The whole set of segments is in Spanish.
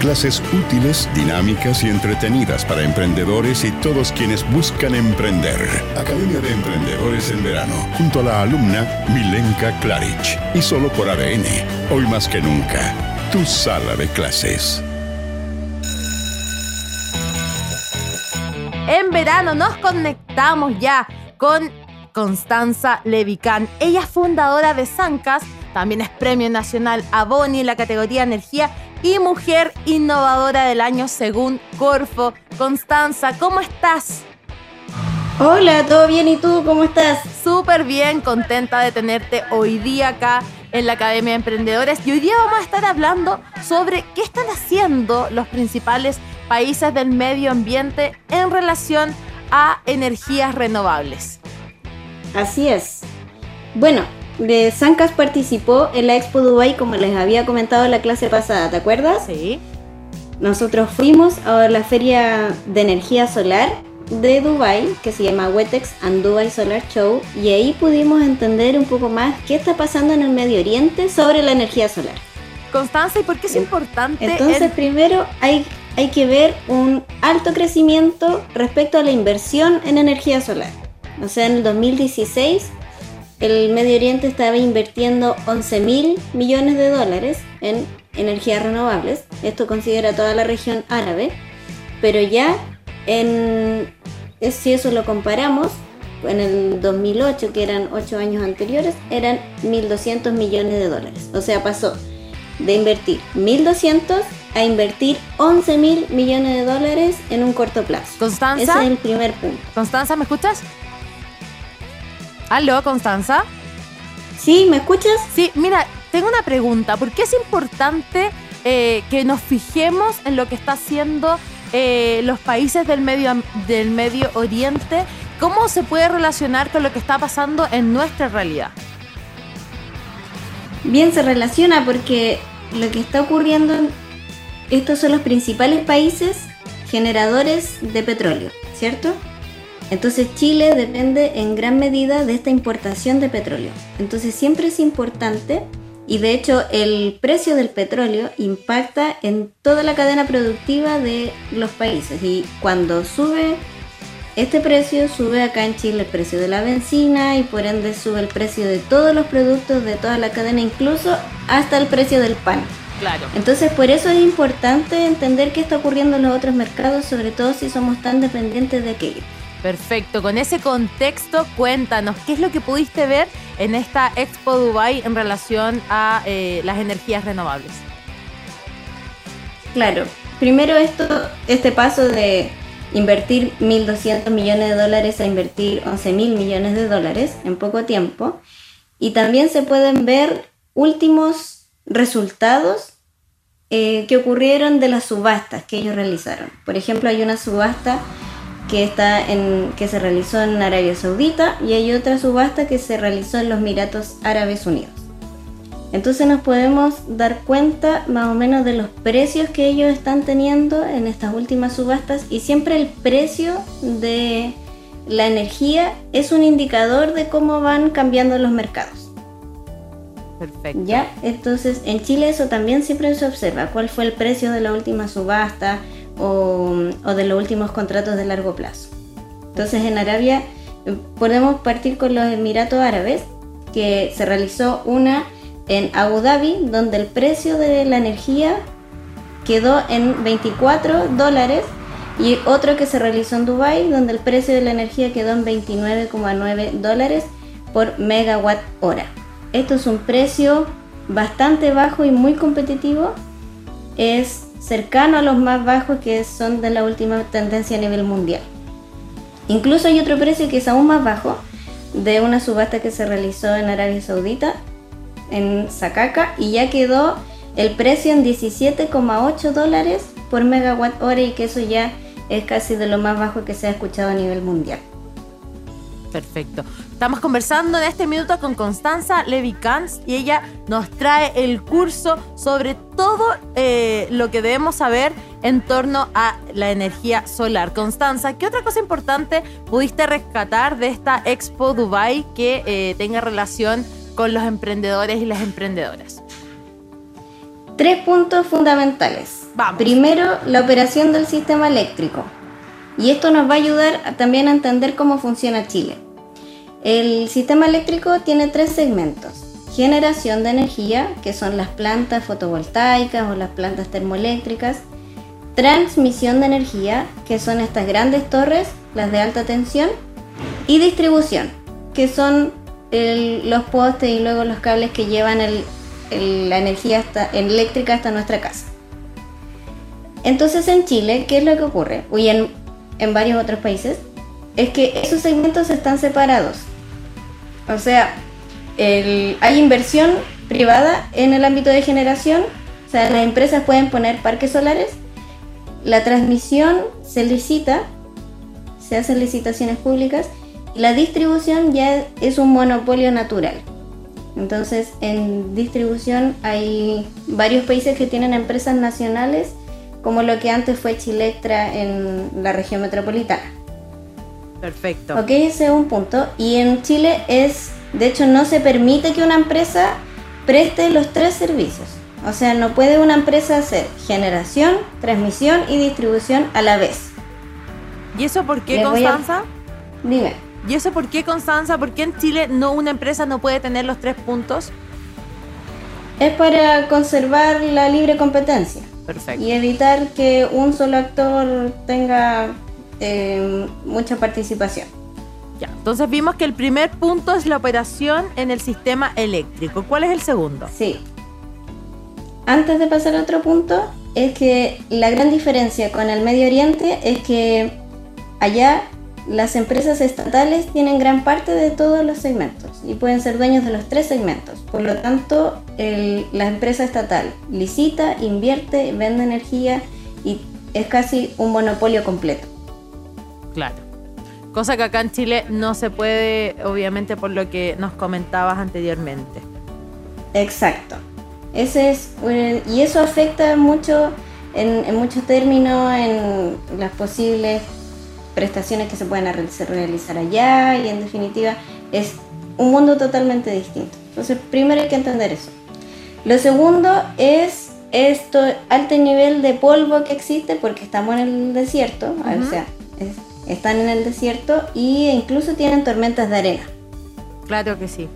Clases útiles, dinámicas y entretenidas para emprendedores y todos quienes buscan emprender. Academia de Emprendedores en verano, junto a la alumna Milenka Klaric. Y solo por ADN, hoy más que nunca, tu sala de clases. En verano nos conectamos ya con Constanza Levicán. Ella es fundadora de Sancas, también es Premio Nacional Aboni en la categoría Energía y Mujer Innovadora del Año según Corfo. Constanza, ¿cómo estás? Hola, ¿todo bien? ¿Y tú cómo estás? Súper bien, contenta de tenerte hoy día acá en la Academia de Emprendedores. Y hoy día vamos a estar hablando sobre qué están haciendo los principales países del medio ambiente en relación a energías renovables. Así es. Bueno, de Sancas participó en la Expo Dubai como les había comentado en la clase pasada, ¿te acuerdas? Sí. Nosotros fuimos a la feria de energía solar de Dubai que se llama Wetex and Dubai Solar Show y ahí pudimos entender un poco más qué está pasando en el Medio Oriente sobre la energía solar. Constanza, ¿y por qué es importante? Entonces, primero hay, hay que ver un alto crecimiento respecto a la inversión en energía solar. O sea, en el 2016 el Medio Oriente estaba invirtiendo 11 mil millones de dólares en energías renovables. Esto considera toda la región árabe. Pero ya en, si eso lo comparamos, en el 2008, que eran 8 años anteriores, eran 1.200 millones de dólares. O sea, pasó de invertir 1.200 a invertir 11 mil millones de dólares en un corto plazo. Constanza. Ese es el primer punto. Constanza, ¿me escuchas? ¿Aló, Constanza? ¿Sí? ¿Me escuchas? Sí, mira, tengo una pregunta. ¿Por qué es importante eh, que nos fijemos en lo que está haciendo eh, los países del medio, del medio Oriente? ¿Cómo se puede relacionar con lo que está pasando en nuestra realidad? Bien, se relaciona porque lo que está ocurriendo, estos son los principales países generadores de petróleo, ¿cierto? Entonces Chile depende en gran medida de esta importación de petróleo. Entonces siempre es importante y de hecho el precio del petróleo impacta en toda la cadena productiva de los países y cuando sube este precio sube acá en Chile el precio de la benzina y por ende sube el precio de todos los productos de toda la cadena, incluso hasta el precio del pan. Claro. Entonces por eso es importante entender qué está ocurriendo en los otros mercados, sobre todo si somos tan dependientes de aquello. Perfecto, con ese contexto cuéntanos, ¿qué es lo que pudiste ver en esta Expo Dubai en relación a eh, las energías renovables? Claro, primero esto, este paso de invertir 1.200 millones de dólares a invertir 11.000 millones de dólares en poco tiempo. Y también se pueden ver últimos resultados eh, que ocurrieron de las subastas que ellos realizaron. Por ejemplo, hay una subasta que, está en, que se realizó en Arabia Saudita y hay otra subasta que se realizó en los Emiratos Árabes Unidos. Entonces nos podemos dar cuenta más o menos de los precios que ellos están teniendo en estas últimas subastas y siempre el precio de la energía es un indicador de cómo van cambiando los mercados. Perfecto. Ya, entonces en Chile eso también siempre se observa, cuál fue el precio de la última subasta o, de los últimos contratos de largo plazo. Entonces en Arabia eh, podemos partir con los Emiratos Árabes, que se realizó una en Abu Dhabi, donde el precio de la energía quedó en 24 dólares y otro que se realizó en Dubai, donde el precio de la energía quedó en 29,9 dólares por megawatt hora. Esto es un precio bastante bajo y muy competitivo. Es cercano a los más bajos que son de la última tendencia a nivel mundial. Incluso hay otro precio que es aún más bajo de una subasta que se realizó en Arabia Saudita, en Sakaka, y ya quedó el precio en 17,8 dólares por megawatt hora y que eso ya es casi de lo más bajo que se ha escuchado a nivel mundial. Perfecto. Estamos conversando en este minuto con Constanza Levi-Kans y ella nos trae el curso sobre todo eh, lo que debemos saber en torno a la energía solar. Constanza, ¿qué otra cosa importante pudiste rescatar de esta Expo Dubai que eh, tenga relación con los emprendedores y las emprendedoras? Tres puntos fundamentales. Vamos. Primero, la operación del sistema eléctrico. Y esto nos va a ayudar también a entender cómo funciona Chile. El sistema eléctrico tiene tres segmentos. Generación de energía, que son las plantas fotovoltaicas o las plantas termoeléctricas. Transmisión de energía, que son estas grandes torres, las de alta tensión. Y distribución, que son los postes y luego los cables que llevan la energía eléctrica hasta nuestra casa. Entonces en Chile, ¿qué es lo que ocurre? Y en, en varios otros países, es que esos segmentos están separados. O sea, el- hay inversión privada en el ámbito de generación, o sea, las empresas pueden poner parques solares, la transmisión se licita, se hacen licitaciones públicas, y la distribución ya es un monopolio natural. Entonces, en distribución hay varios países que tienen empresas nacionales, como lo que antes fue Chilectra en la región metropolitana. Perfecto. Ok, ese es un punto. Y en Chile es, de hecho, no se permite que una empresa preste los tres servicios. O sea, no puede una empresa hacer generación, transmisión y distribución a la vez. ¿Y eso por qué, voy a- Constanza? Dime. ¿Y eso por qué, Constanza? ¿Por qué en Chile no una empresa no puede tener los tres puntos? Es para conservar la libre competencia Perfecto. y evitar que un solo actor tenga eh, mucha participación. Ya, entonces vimos que el primer punto es la operación en el sistema eléctrico. ¿Cuál es el segundo? Sí. Antes de pasar a otro punto, es que la gran diferencia con el Medio Oriente es que allá las empresas estatales tienen gran parte de todos los segmentos y pueden ser dueños de los tres segmentos. Por lo tanto, el- la empresa estatal licita, invierte, vende energía y es casi un monopolio completo. Claro. Cosa que acá en Chile no se puede, obviamente, por lo que nos comentabas anteriormente. Exacto. Ese es, eh, y eso afecta mucho en, en muchos términos en las posibles prestaciones que se pueden real- realizar allá y en definitiva es un mundo totalmente distinto. Entonces primero hay que entender eso. Lo segundo es esto alto nivel de polvo que existe porque estamos en el desierto, o sea, es- están en el desierto e incluso tienen tormentas de arena. Claro que sí.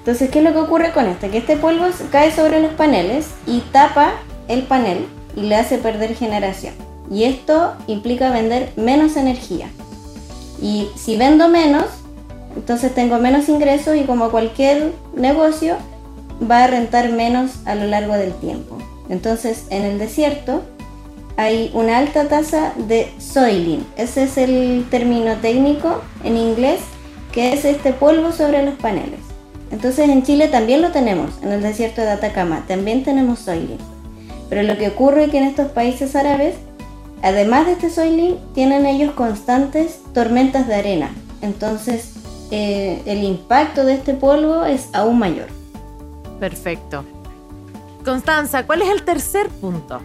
Entonces, ¿qué es lo que ocurre con esto? Que este polvo cae sobre los paneles y tapa el panel y le hace perder generación. Y esto implica vender menos energía. Y si vendo menos, entonces tengo menos ingresos y como cualquier negocio, va a rentar menos a lo largo del tiempo. Entonces, en el desierto hay una alta tasa de soiling. Ese es el término técnico en inglés, que es este polvo sobre los paneles. Entonces en Chile también lo tenemos, en el desierto de Atacama, también tenemos soiling. Pero lo que ocurre es que en estos países árabes, además de este soiling, tienen ellos constantes tormentas de arena. Entonces eh, el impacto de este polvo es aún mayor. Perfecto. Constanza, ¿cuál es el tercer punto?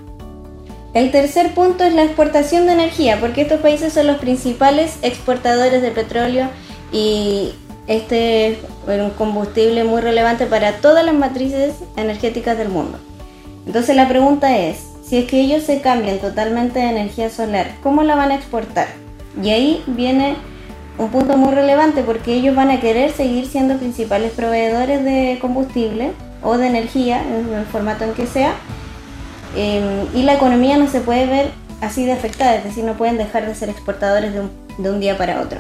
El tercer punto es la exportación de energía, porque estos países son los principales exportadores de petróleo y este es un combustible muy relevante para todas las matrices energéticas del mundo. Entonces la pregunta es, si es que ellos se cambian totalmente de energía solar, ¿cómo la van a exportar? Y ahí viene un punto muy relevante porque ellos van a querer seguir siendo principales proveedores de combustible o de energía, en el formato en que sea, eh, y la economía no se puede ver así de afectada, es decir, no pueden dejar de ser exportadores de un, día para otro.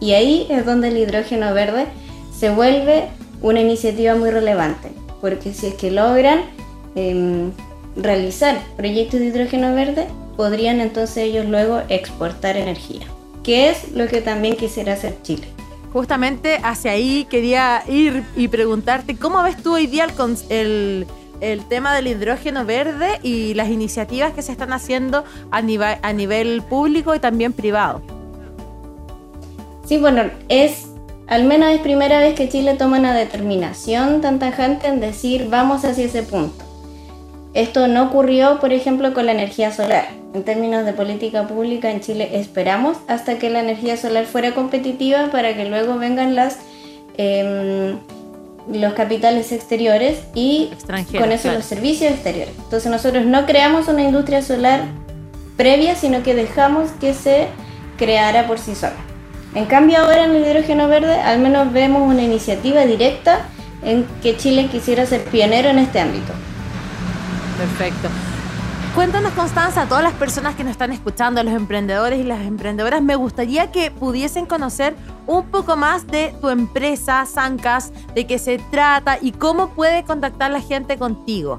Y ahí es donde el hidrógeno verde se vuelve una iniciativa muy relevante, porque si es que logran eh, realizar proyectos de hidrógeno verde, podrían entonces ellos luego exportar energía, que es lo que también quisiera hacer Chile. Justamente hacia ahí quería ir y preguntarte, ¿cómo ves tú hoy día el, con- el el tema del hidrógeno verde y las iniciativas que se están haciendo a nivel, a nivel público y también privado. Sí, bueno, es al menos es primera vez que Chile toma una determinación tan tajante en decir vamos hacia ese punto. Esto no ocurrió, por ejemplo, con la energía solar. En términos de política pública en Chile esperamos hasta que la energía solar fuera competitiva para que luego vengan las em, los capitales exteriores y con eso los servicios exteriores. Entonces nosotros no creamos una industria solar previa, sino que dejamos que se creara por sí sola. En cambio ahora en el hidrógeno verde al menos vemos una iniciativa directa en que Chile quisiera ser pionero en este ámbito. Perfecto. Cuéntanos, Constanza, a todas las personas que nos están escuchando, los emprendedores y las emprendedoras, me gustaría que pudiesen conocer un poco más de tu empresa, Sancas, de qué se trata y cómo puede contactar la gente contigo.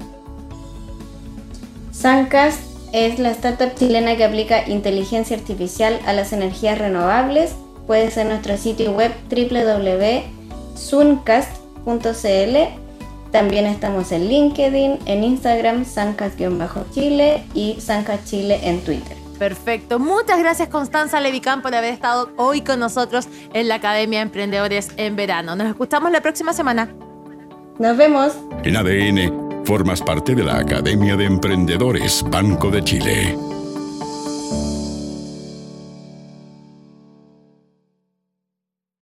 Sancas es la startup chilena que aplica inteligencia artificial a las energías renovables. Puede ser nuestro sitio web www.suncast.cl también estamos en LinkedIn, en Instagram, Sancas-Chile y Sancas Chile en Twitter. Perfecto. Muchas gracias Constanza Levicán por haber estado hoy con nosotros en la Academia de Emprendedores en Verano. Nos escuchamos la próxima semana. Nos vemos. En ADN, formas parte de la Academia de Emprendedores Banco de Chile.